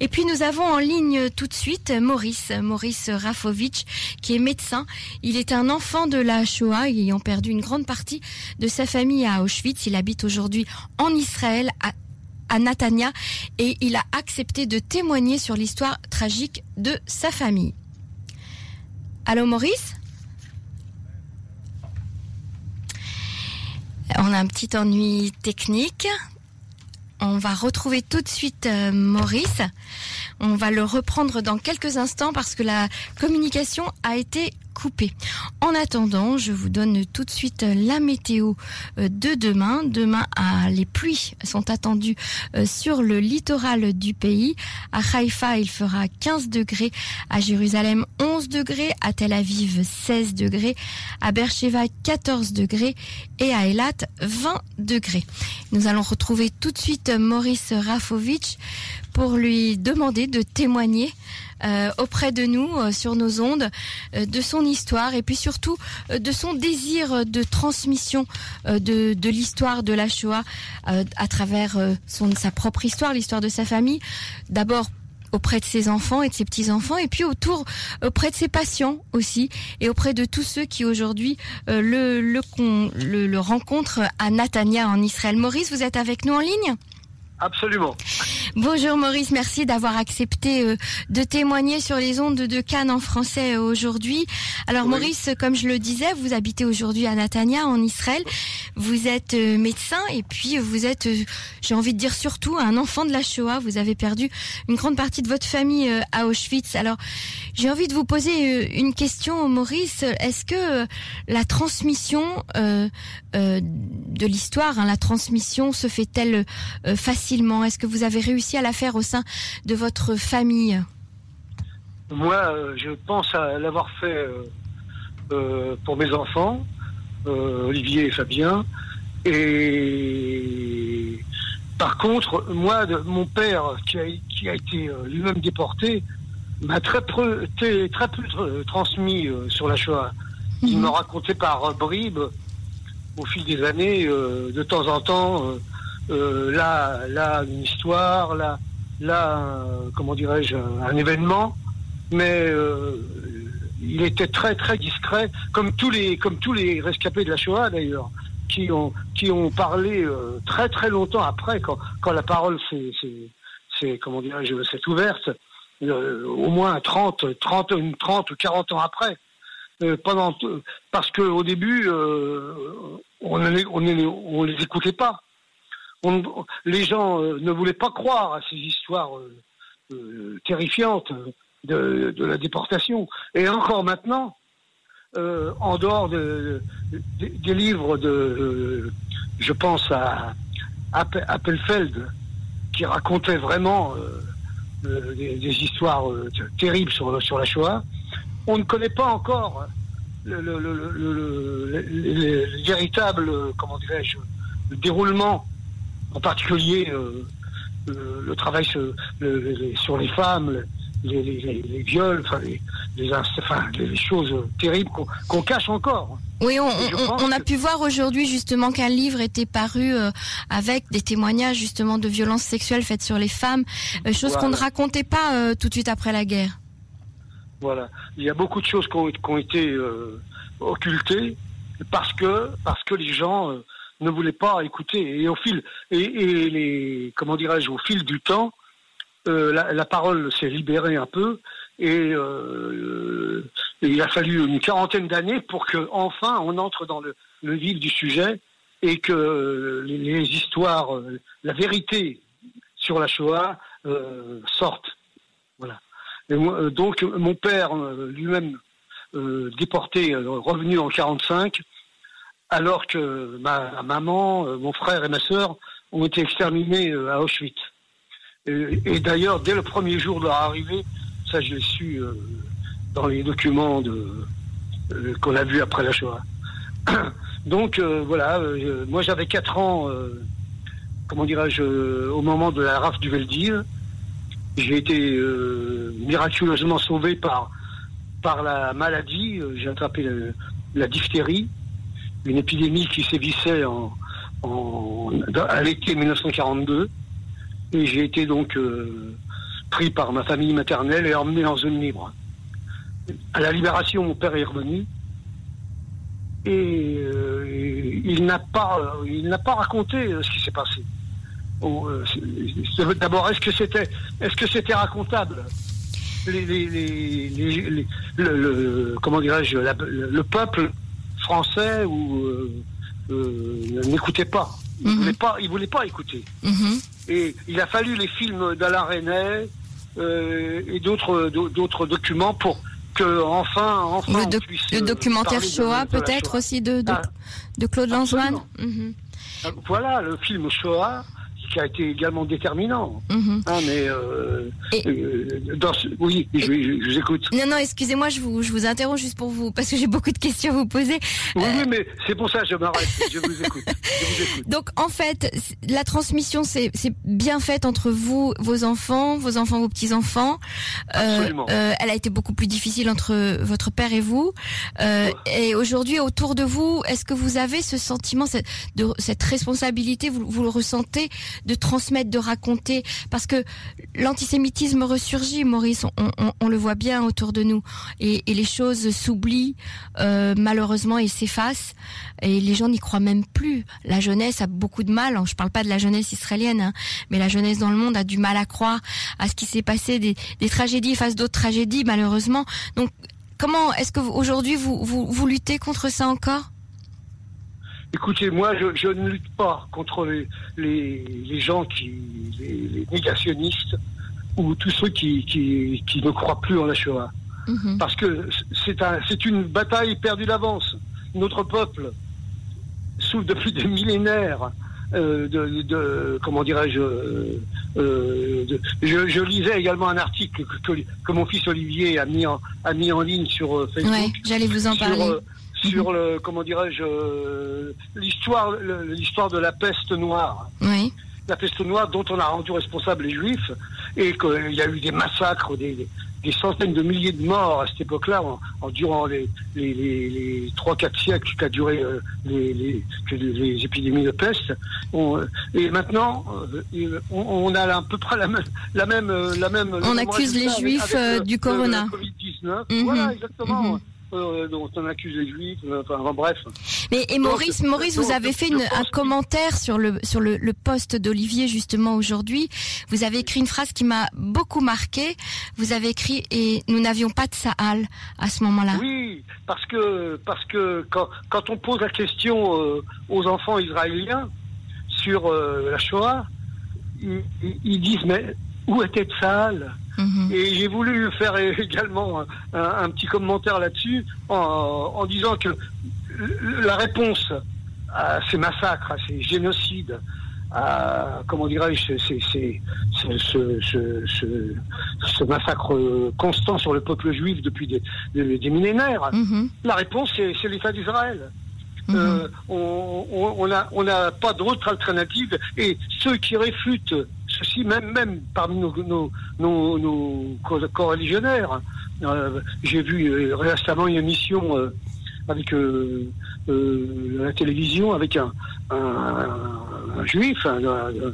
Et puis nous avons en ligne tout de suite Maurice, Maurice Rafovitch, qui est médecin. Il est un enfant de la Shoah, ayant perdu une grande partie de sa famille à Auschwitz. Il habite aujourd'hui en Israël, à à Natania et il a accepté de témoigner sur l'histoire tragique de sa famille. Allô Maurice? On a un petit ennui technique. On va retrouver tout de suite euh, Maurice. On va le reprendre dans quelques instants parce que la communication a été En attendant, je vous donne tout de suite la météo euh, de demain. Demain, ah, les pluies sont attendues euh, sur le littoral du pays. À Haïfa, il fera 15 degrés. À Jérusalem, 11 degrés. À Tel Aviv, 16 degrés. À Beersheba, 14 degrés. Et à Eilat, 20 degrés. Nous allons retrouver tout de suite Maurice Rafovitch pour lui demander de témoigner euh, auprès de nous euh, sur nos ondes euh, de son histoire et puis surtout de son désir de transmission de, l'histoire de la Shoah à travers son, sa propre histoire, l'histoire de sa famille. D'abord auprès de ses enfants et de ses petits-enfants, et puis autour, auprès de ses patients aussi, et auprès de tous ceux qui aujourd'hui le, le, le rencontrent à Natania en Israël. Maurice, vous êtes avec nous en ligne? Absolument. Bonjour Maurice, merci d'avoir accepté euh, de témoigner sur les ondes de Cannes en français euh, aujourd'hui. Alors Oui. Maurice, comme je le disais, vous habitez aujourd'hui à Natania en Israël. Vous êtes euh, médecin et puis vous êtes, j'ai envie de dire surtout, un enfant de la Shoah. Vous avez perdu une grande partie de votre famille à Auschwitz. Alors j'ai envie de vous poser une question, Maurice. Est-ce que la transmission euh, euh, de l'histoire, hein, la transmission se fait-elle facilement? Est-ce que vous avez réussi à la faire au sein de votre famille Moi, euh, je pense à l'avoir fait euh, euh, pour mes enfants, Olivier et Fabien. Et par contre, moi, mon père, qui a, qui a été lui-même déporté, m'a très peu, très peu transmis sur la Shoah. Il Mhm. me racontait par bribes, au fil des années, de temps en temps, euh, là, là, une histoire, là, là, comment dirais-je, un, événement, mais euh, il était très très discret, comme tous les comme tous les rescapés de la Shoah d'ailleurs, qui ont qui ont parlé euh, très très longtemps après, quand quand la parole s'est comment dirais-je s'est ouverte, au moins 30 30 une 30 ou 40 ans après. Pendant parce que au début on, on, les- on les écoutait pas. Les gens euh, ne voulaient pas croire à ces histoires euh, euh, terrifiantes de, la déportation. Et encore maintenant, euh, en dehors de, de- des livres de, euh, je pense à Appe- Appelfeld, qui racontait vraiment euh, euh, des, histoires euh, terribles sur, la Shoah, on ne connaît pas encore le, le, le, le, le- le- le- le véritable, euh, comment dirais-je, le déroulement, en particulier euh, le, le travail sur, le- les- sur les femmes, le- les, les, les- les viols, enfin les, choses terribles qu'on qu'on cache encore. Oui, on, a que- pu voir aujourd'hui justement qu'un livre était paru euh, avec des témoignages justement de violences sexuelles faites sur les femmes, euh, chose qu'on ne racontait pas euh, tout de suite après la guerre. Voilà. Il y a beaucoup de choses qui ont, qui ont été euh, occultées parce que parce que les gens euh, ne voulaient pas écouter. Et au fil et, les comment dirais-je au fil du temps, euh, la, parole s'est libérée un peu et, euh, il a fallu une quarantaine d'années pour que enfin on entre dans le, le vif du sujet et que les, histoires, euh, la vérité sur la Shoah sortent. Voilà. Donc mon père lui-même déporté, revenu en 45, alors que ma maman, euh, mon frère et ma sœur ont été exterminés euh, à Auschwitz. Et, d'ailleurs, dès le premier jour de leur arrivée, ça je l'ai su euh, dans les documents qu'on a vus après la Shoah. Donc voilà, moi j'avais 4 ans, comment dirais-je, au moment de la rafle du Veldiv. J'ai été miraculeusement sauvé par, la maladie. J'ai attrapé la diphtérie, une épidémie qui sévissait en, à l'été 1942. Et j'ai été donc euh, pris par ma famille maternelle et emmené en zone libre. À la libération, mon père est revenu et euh, il n'a pas, il n'a pas raconté euh, ce qui s'est passé. D'abord, est-ce que c'était, est-ce que c'était racontable? Le, comment dirais-je, le peuple français ou euh, euh, n'écoutait pas. Il Mhm. voulait pas, il voulait pas écouter. Mhm. Et il a fallu les films d'Alain Resnais euh, et d'autres d'autres documents pour que enfin enfin Le, on puisse, le euh, documentaire Shoah, peut-être aussi de, de, Ah, de Claude Lanzmann. Mhm. Euh, Voilà le film Shoah qui a été également déterminant. Hein, mais euh, Et- euh, dans ce- oui, je, je- je vous écoute. Non, non, excusez-moi, je vous, je vous interromps juste pour vous, parce que j'ai beaucoup de questions à vous poser. Oui, oui, mais c'est pour ça que je m'arrête. Je vous écoute. Je vous écoute. Donc, en fait, la transmission, c'est c'est bien faite entre vous, vos enfants, vos enfants, vos petits-enfants. Absolument. euh, elle a été beaucoup plus difficile entre votre père et vous. Euh, et aujourd'hui, autour de vous, est-ce que vous avez ce sentiment, cette, de, cette responsabilité, vous, vous le ressentez, de transmettre, de raconter Parce que l'antisémitisme ressurgit, Maurice, on, le voit bien autour de nous. Et, et les choses s'oublient, euh, malheureusement, et s'effacent. Et les gens n'y croient même plus. La jeunesse a beaucoup de mal. Je parle pas de la jeunesse israélienne, hein, mais la jeunesse dans le monde a du mal à croire à ce qui s'est passé, des, tragédies face d'autres tragédies, malheureusement. Donc, comment est-ce que aujourd'hui vous luttez contre ça encore? Écoutez, moi, je, je ne lutte pas contre les, les, les gens qui, les, les négationnistes ou tous ceux qui, qui, qui ne croient plus en la Shoah. Mhm. Parce que c'est un, c'est une bataille perdue d'avance. Notre peuple souffre depuis des millénaires euh, de, de- comment dirais-je, euh, euh, de- je, je lisais également un article que, que, que mon fils Olivier a mis en, a mis en ligne sur euh, Facebook Ouais, j'allais vous en sur, parler. Euh, sur le comment dirais-je euh, l'histoire l'histoire de la peste noire Oui. la peste noire dont on a rendu responsable les juifs et qu'il y a eu des massacres des, des centaines de milliers de morts à cette époque-là en, en durant les les, les, les 3-4 siècles qu'a duré euh, les, les, épidémies de peste On- et maintenant euh, on, on a à peu près la même la même euh, la même On accuse les Juifs, avec, euh, du corona. le Covid-19 Mhm. voilà exactement Mhm. Euh, dont on accuse les juifs, euh, enfin, enfin, bref. Mais et Maurice, Donc, Maurice, vous avez fait une- un commentaire sur le sur le, le poste d'Olivier justement aujourd'hui. Vous avez écrit une phrase qui m'a beaucoup marqué. Vous avez écrit et nous n'avions pas de Saal à ce moment-là. Oui, parce que parce que quand, quand on pose la question euh, aux enfants israéliens sur euh, la Shoah, ils- ils disent mais où était Tsahal Mhm. Et j'ai voulu faire également un, un- un petit commentaire là-dessus en, en disant que la réponse à ces massacres, à ces génocides, à comment dirais-je, ce, massacre constant sur le peuple juif depuis des, des- des millénaires, Mhm. la réponse c'est l'État d'Israël. Mhm. Euh, on n'a on n'a pas d'autre alternative et ceux qui réfutent ceci, même, même parmi nos, nos, nos, nos co- coreligionnaires, euh, j'ai vu euh, récemment une émission euh, avec euh, la télévision avec un, un, un juif, un, euh,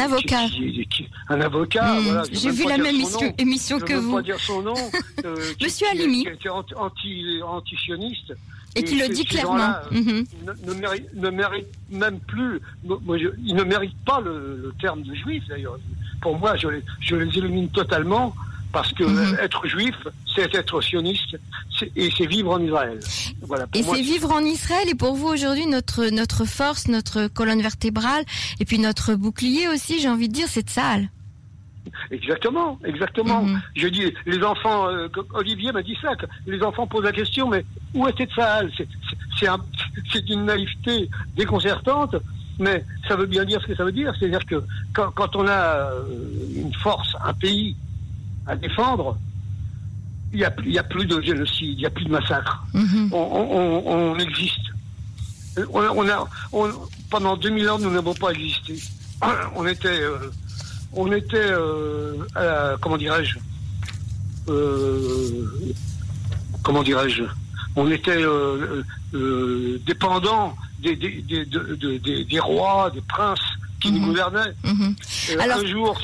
avocat. qui- qui- qui- un avocat. Mhm. voilà, J'ai vu la même émission, nom. émission Je que vous pas dire son nom. euh, qui- Monsieur qui- Halimi. Qui était anti, anti, anti-sioniste. Et qui le dit clairement. Mhm. ne, ne, mérite, ne mérite même plus. Moi, je, ils ne méritent pas le, le terme de juif d'ailleurs. Pour moi, je les, je les élimine totalement parce que Mhm. être juif, c'est être sioniste et c'est vivre en Israël. Voilà. Et c'est vivre en Israël. Et pour vous aujourd'hui, notre notre force, notre colonne vertébrale, et puis notre bouclier aussi, j'ai envie de dire, c'est Saal. Exactement, exactement. Mhm. Je dis, les enfants, euh, Olivier m'a dit ça, que les enfants posent la question, mais où était Tsahal? C'est- c'est- C'est un- c'est une naïveté déconcertante, mais ça veut bien dire ce que ça veut dire. C'est-à-dire que quand, quand on a euh, une force, un pays à défendre, il n'y a, y a plus de génocide, il n'y a plus de massacre. Mhm. On, on- on- on existe. On, a- on a, pendant 2000 ans, nous n'avons pas existé. On était, euh, on était, euh, à la- comment dirais-je, euh, comment dirais-je, on était euh, dépendant des, des, des, de- de- des- des rois, des princes qui nous Mhm. gouvernait. Mhm. Alors- Un jour,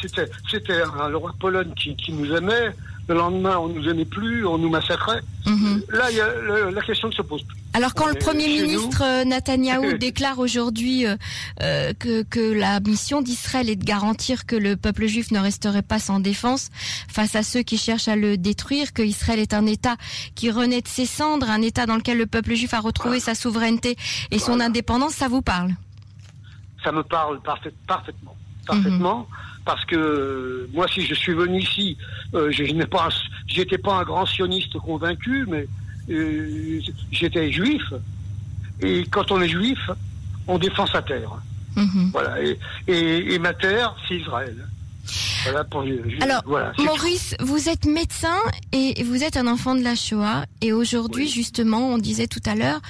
c'était un- le roi de Pologne qui, qui nous aimait. Le lendemain, on nous aimait plus, on nous massacrait. Mhm. Là, y a, le- la question ne se pose plus. Alors quand On le est Premier ministre euh, Netanyahou déclare aujourd'hui euh, euh, que, que la mission d'Israël est de garantir que le peuple juif ne resterait pas sans défense face à ceux qui cherchent à le détruire, que Israël est un État qui renaît de ses cendres, un État dans lequel le peuple juif a retrouvé sa souveraineté et son indépendance, ça vous parle? Ça me parle parfait- parfaitement. Parfaitement. Parce que euh, moi, si je suis venu ici, euh, je, je n'ai pas, pas un grand sioniste convaincu, mais euh, j'étais juif. Et quand on est juif, on défend sa terre. Mhm. Voilà. Et, et, et ma terre, c'est Israël. Voilà pour. Alors, voilà, c'est tout. Maurice, vous êtes médecin et vous êtes un enfant de la Shoah. Et aujourd'hui, Oui. justement, on disait tout à l'heure,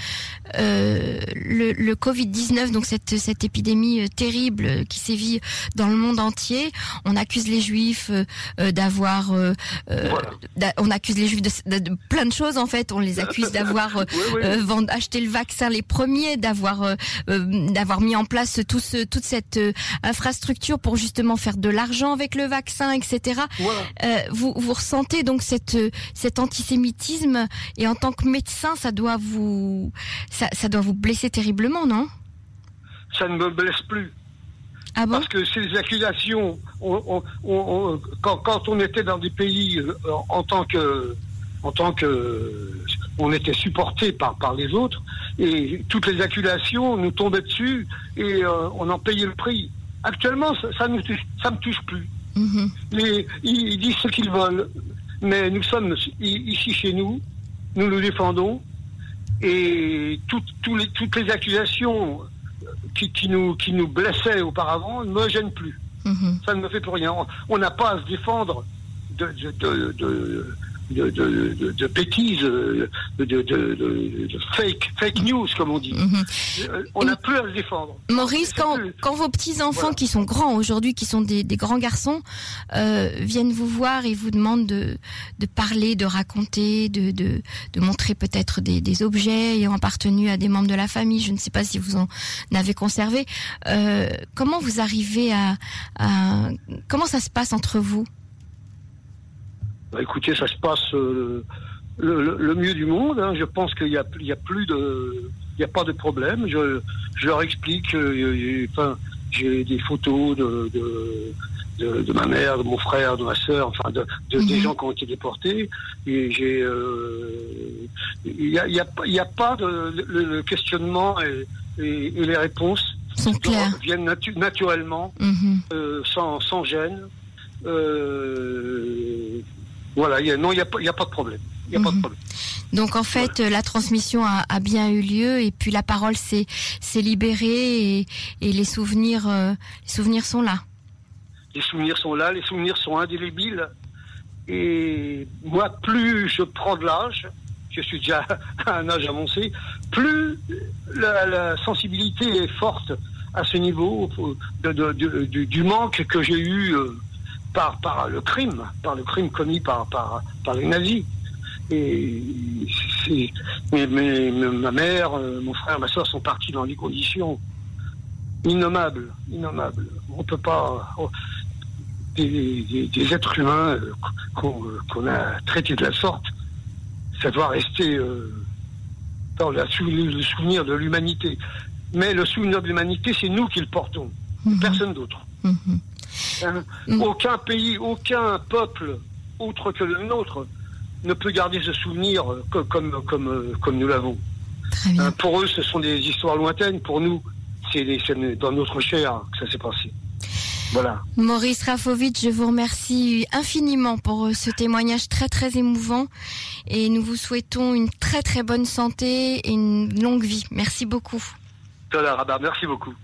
euh, le, le Covid-19, donc cette, cette épidémie euh, terrible euh, qui sévit dans le monde entier, on accuse les Juifs euh, euh, d'avoir, euh, Voilà. on accuse les Juifs de, de- de plein de choses en fait. On les accuse d'avoir Oui, oui. vend- acheté le vaccin les premiers, d'avoir d'avoir mis en place tout ce, toute cette infrastructure pour justement faire de l'argent avec le vaccin, etc. Voilà. Euh, vous, vous ressentez donc cette, cet antisémitisme et en tant que médecin, ça doit vous ça, ça doit vous blesser terriblement, non? Ça ne me blesse plus. Ah bon? Parce que ces accusations, on- on- on- on- quand, quand on était dans des pays euh, en tant que, en tant que, on était supporté par par les autres, et toutes les accusations nous tombaient dessus et euh, on en payait le prix. Actuellement, ça, touche- ça me touche plus. Mhm. Les, ils, ils disent ce qu'ils veulent, mais nous sommes ici chez nous, nous nous défendons, et toutes, les, toutes les accusations qui, qui, nous, qui nous blessaient auparavant ne me gênent plus. Mhm. Ça ne me fait plus rien. On- On n'a pas à se défendre de, de, de, de, de, de, de- de bêtises, euh, de, de, de- de- de fake, fake news, comme on dit. Mhm. Euh, On n'a plus à se défendre. Maurice, quand, plus- quand vos petits enfants Voilà. qui sont grands aujourd'hui, qui sont des, des grands garçons, euh, viennent vous voir et vous demandent de, de parler, de raconter, de, de, de montrer peut-être des, des objets ayant appartenu à des membres de la famille, je ne sais pas si vous en avez conservé, euh, comment vous arrivez à, à... Comment ça se passe entre vous? Bah, écoutez, ça se passe euh, le, le- le mieux du monde. hein. Je pense qu'il y a, plus de, il y a pas de problème. Je, je leur explique. euh, euh, Enfin, j'ai des photos de, de, de, de ma mère, de mon frère, de ma sœur, enfin, de, de- des Mhm. gens qui ont été déportés. Et j'ai, euh, il y a, il y a, y a pas de le, le questionnement et, et, et les réponses Sont viennent natu- naturellement Mhm. euh, sans, sans gêne. Euh, voilà, il y a, non, il n'y a, pas- a de problème. Y a pas de Mhm. problème. Donc en fait, euh, la transmission a, a bien eu lieu et puis la parole s'est s'est libérée et, et les souvenirs euh, les souvenirs sont là. Les souvenirs sont là, les souvenirs sont indélébiles. Et moi, plus je prends de l'âge, je suis déjà à un âge avancé, plus la, la sensibilité est forte à ce niveau de- de- de- du, du manque que j'ai eu euh, par, par le crime, par le crime commis par, par, par les nazis. Et mais, mais- ma mère, euh, mon frère, ma soeur sont partis dans des conditions innommables, innommables. On peut pas oh, des, des- des êtres humains euh, qu'on a traités de la sorte. Ça doit rester euh, dans la le souvenir de l'humanité. Mais le souvenir de l'humanité, c'est nous qui le portons, Mhm. personne d'autre. Mhm. Hein. Mm. Aucun pays, aucun peuple autre que le nôtre ne peut garder ce souvenir euh, co- comme, comme, euh, comme nous l'avons. Hein, pour eux, ce sont des histoires lointaines. Pour nous, c'est dans notre chair que ça s'est passé. Voilà. Maurice Rafovitch, je vous remercie infiniment pour euh, ce témoignage très très émouvant et nous vous souhaitons une très très bonne santé et une longue vie. Merci beaucoup. Merci beaucoup.